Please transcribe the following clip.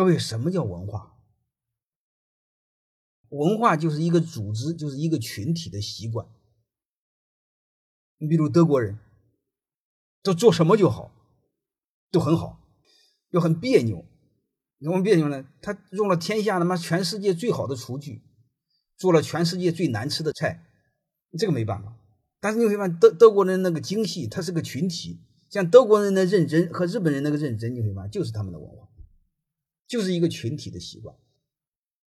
各位，什么叫文化？文化就是一个组织，就是一个群体的习惯。你比如德国人，都做什么就好，都很好，又很别扭。怎么别扭呢？他用了天下他妈全世界最好的厨具，做了全世界最难吃的菜，这个没办法。但是你会发现，德德国人那个精细，它是个群体。像德国人的认真和日本人那个认真，你会发现就是他们的文化，就是一个群体的习惯。